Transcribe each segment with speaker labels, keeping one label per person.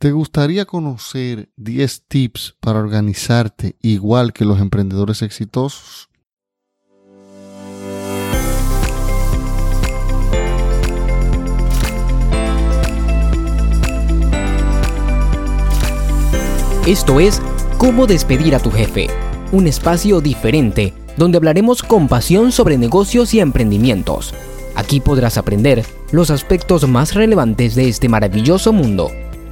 Speaker 1: ¿Te gustaría conocer 10 tips para organizarte igual que los emprendedores exitosos?
Speaker 2: Esto es Cómo despedir a tu jefe, un espacio diferente donde hablaremos con pasión sobre negocios y emprendimientos. Aquí podrás aprender los aspectos más relevantes de este maravilloso mundo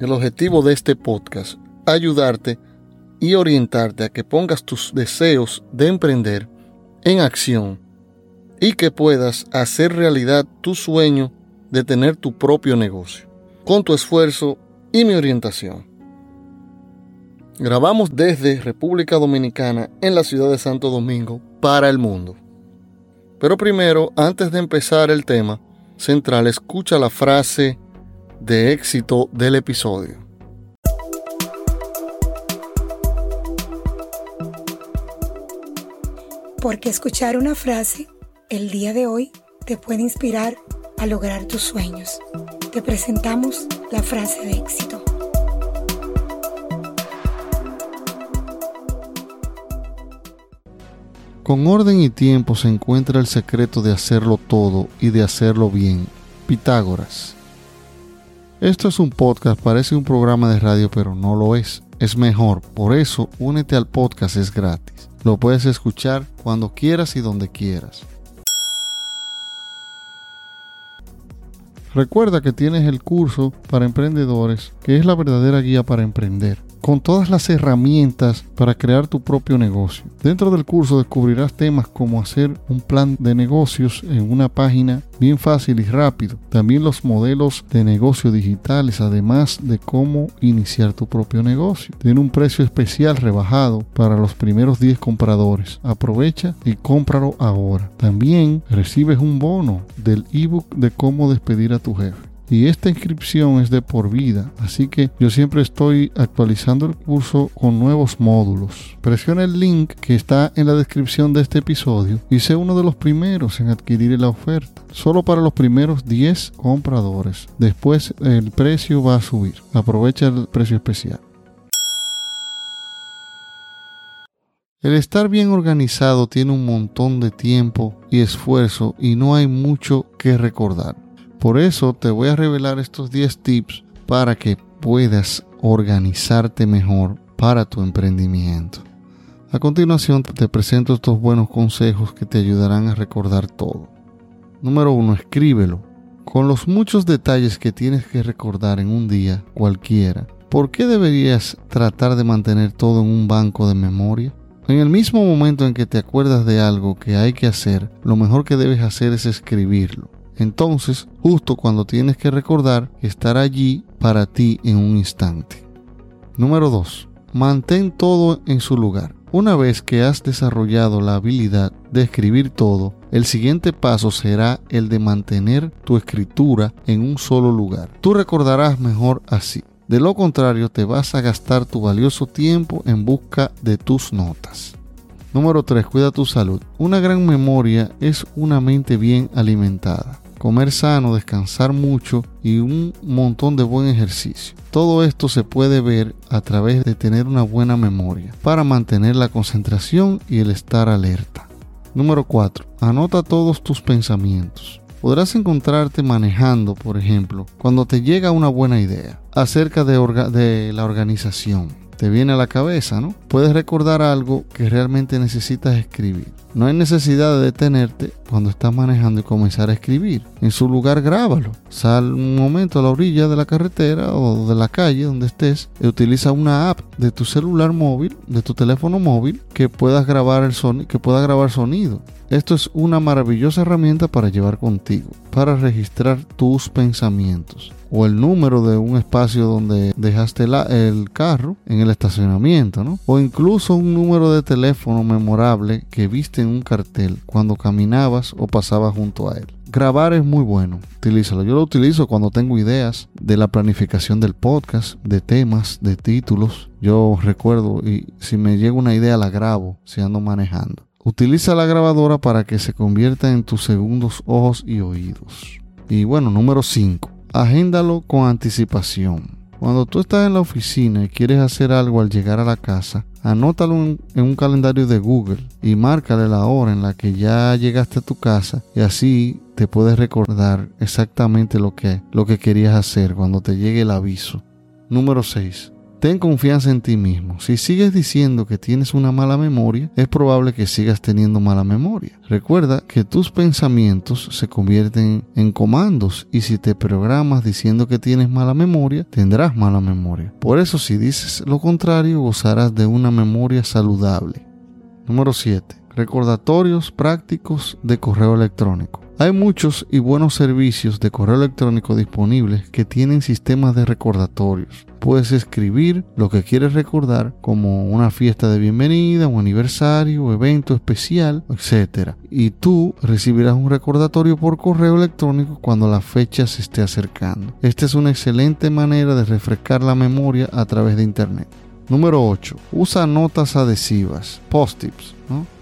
Speaker 1: el objetivo de este podcast, ayudarte y orientarte a que pongas tus deseos de emprender en acción y que puedas hacer realidad tu sueño de tener tu propio negocio, con tu esfuerzo y mi orientación. Grabamos desde República Dominicana en la ciudad de Santo Domingo para el mundo. Pero primero, antes de empezar el tema central, escucha la frase de éxito del episodio.
Speaker 3: Porque escuchar una frase el día de hoy te puede inspirar a lograr tus sueños. Te presentamos la frase de éxito.
Speaker 1: Con orden y tiempo se encuentra el secreto de hacerlo todo y de hacerlo bien. Pitágoras. Esto es un podcast, parece un programa de radio, pero no lo es. Es mejor, por eso únete al podcast, es gratis. Lo puedes escuchar cuando quieras y donde quieras. Recuerda que tienes el curso para emprendedores, que es la verdadera guía para emprender con todas las herramientas para crear tu propio negocio. Dentro del curso descubrirás temas como hacer un plan de negocios en una página bien fácil y rápido. También los modelos de negocio digitales, además de cómo iniciar tu propio negocio. Tiene un precio especial rebajado para los primeros 10 compradores. Aprovecha y cómpralo ahora. También recibes un bono del ebook de cómo despedir a tu jefe y esta inscripción es de por vida, así que yo siempre estoy actualizando el curso con nuevos módulos. Presiona el link que está en la descripción de este episodio y sé uno de los primeros en adquirir la oferta, solo para los primeros 10 compradores. Después el precio va a subir. Aprovecha el precio especial. El estar bien organizado tiene un montón de tiempo y esfuerzo y no hay mucho que recordar. Por eso te voy a revelar estos 10 tips para que puedas organizarte mejor para tu emprendimiento. A continuación te presento estos buenos consejos que te ayudarán a recordar todo. Número 1. Escríbelo. Con los muchos detalles que tienes que recordar en un día cualquiera, ¿por qué deberías tratar de mantener todo en un banco de memoria? En el mismo momento en que te acuerdas de algo que hay que hacer, lo mejor que debes hacer es escribirlo. Entonces, justo cuando tienes que recordar, estar allí para ti en un instante. Número 2. Mantén todo en su lugar. Una vez que has desarrollado la habilidad de escribir todo, el siguiente paso será el de mantener tu escritura en un solo lugar. Tú recordarás mejor así. De lo contrario, te vas a gastar tu valioso tiempo en busca de tus notas. Número 3. Cuida tu salud. Una gran memoria es una mente bien alimentada comer sano, descansar mucho y un montón de buen ejercicio. Todo esto se puede ver a través de tener una buena memoria para mantener la concentración y el estar alerta. Número 4. Anota todos tus pensamientos. Podrás encontrarte manejando, por ejemplo, cuando te llega una buena idea acerca de, de la organización. Te viene a la cabeza, ¿no? Puedes recordar algo que realmente necesitas escribir. No hay necesidad de detenerte cuando estás manejando y comenzar a escribir. En su lugar grábalo. Sal un momento a la orilla de la carretera o de la calle donde estés y utiliza una app de tu celular móvil, de tu teléfono móvil, que puedas grabar el sonido, que pueda grabar sonido. Esto es una maravillosa herramienta para llevar contigo, para registrar tus pensamientos o el número de un espacio donde dejaste el carro en el estacionamiento, ¿no? O incluso un número de teléfono memorable que viste en un cartel cuando caminabas o pasabas junto a él. Grabar es muy bueno, utilízalo. Yo lo utilizo cuando tengo ideas de la planificación del podcast, de temas, de títulos. Yo recuerdo y si me llega una idea la grabo si ando manejando. Utiliza la grabadora para que se convierta en tus segundos ojos y oídos. Y bueno, número 5. Agéndalo con anticipación. Cuando tú estás en la oficina y quieres hacer algo al llegar a la casa, anótalo en, un calendario de Google y márcale la hora en la que ya llegaste a tu casa y así te puedes recordar exactamente lo que, lo que querías hacer cuando te llegue el aviso. Número 6. Ten confianza en ti mismo. Si sigues diciendo que tienes una mala memoria, es probable que sigas teniendo mala memoria. Recuerda que tus pensamientos se convierten en comandos y si te programas diciendo que tienes mala memoria, tendrás mala memoria. Por eso si dices lo contrario, gozarás de una memoria saludable. Número 7. Recordatorios prácticos de correo electrónico. Hay muchos y buenos servicios de correo electrónico disponibles que tienen sistemas de recordatorios. Puedes escribir lo que quieres recordar como una fiesta de bienvenida, un aniversario, evento especial, etc. Y tú recibirás un recordatorio por correo electrónico cuando la fecha se esté acercando. Esta es una excelente manera de refrescar la memoria a través de Internet. Número 8. Usa notas adhesivas, post-its.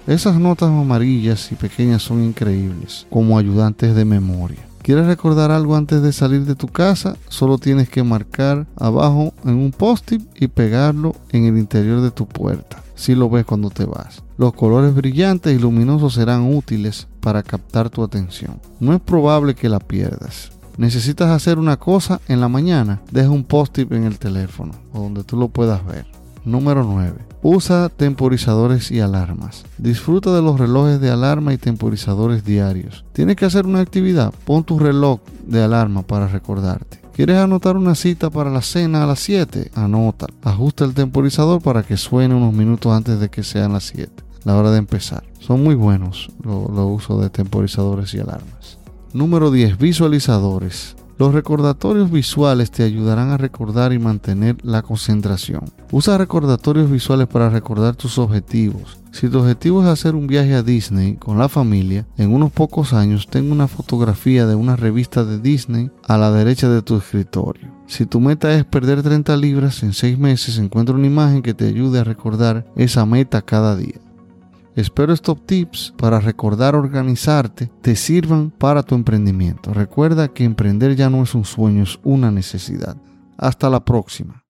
Speaker 1: Esas notas amarillas y pequeñas son increíbles como ayudantes de memoria. ¿Quieres recordar algo antes de salir de tu casa? Solo tienes que marcar abajo en un post-it y pegarlo en el interior de tu puerta, si lo ves cuando te vas. Los colores brillantes y luminosos serán útiles para captar tu atención. No es probable que la pierdas. Necesitas hacer una cosa en la mañana, deja un post-it en el teléfono o donde tú lo puedas ver. Número 9. Usa temporizadores y alarmas. Disfruta de los relojes de alarma y temporizadores diarios. Tienes que hacer una actividad, pon tu reloj de alarma para recordarte. ¿Quieres anotar una cita para la cena a las 7? Anota. Ajusta el temporizador para que suene unos minutos antes de que sean las 7, la hora de empezar. Son muy buenos los usos de temporizadores y alarmas. Número 10. Visualizadores. Los recordatorios visuales te ayudarán a recordar y mantener la concentración. Usa recordatorios visuales para recordar tus objetivos. Si tu objetivo es hacer un viaje a Disney con la familia, en unos pocos años tengo una fotografía de una revista de Disney a la derecha de tu escritorio. Si tu meta es perder 30 libras en 6 meses, encuentra una imagen que te ayude a recordar esa meta cada día. Espero estos tips para recordar organizarte te sirvan para tu emprendimiento. Recuerda que emprender ya no es un sueño, es una necesidad. Hasta la próxima.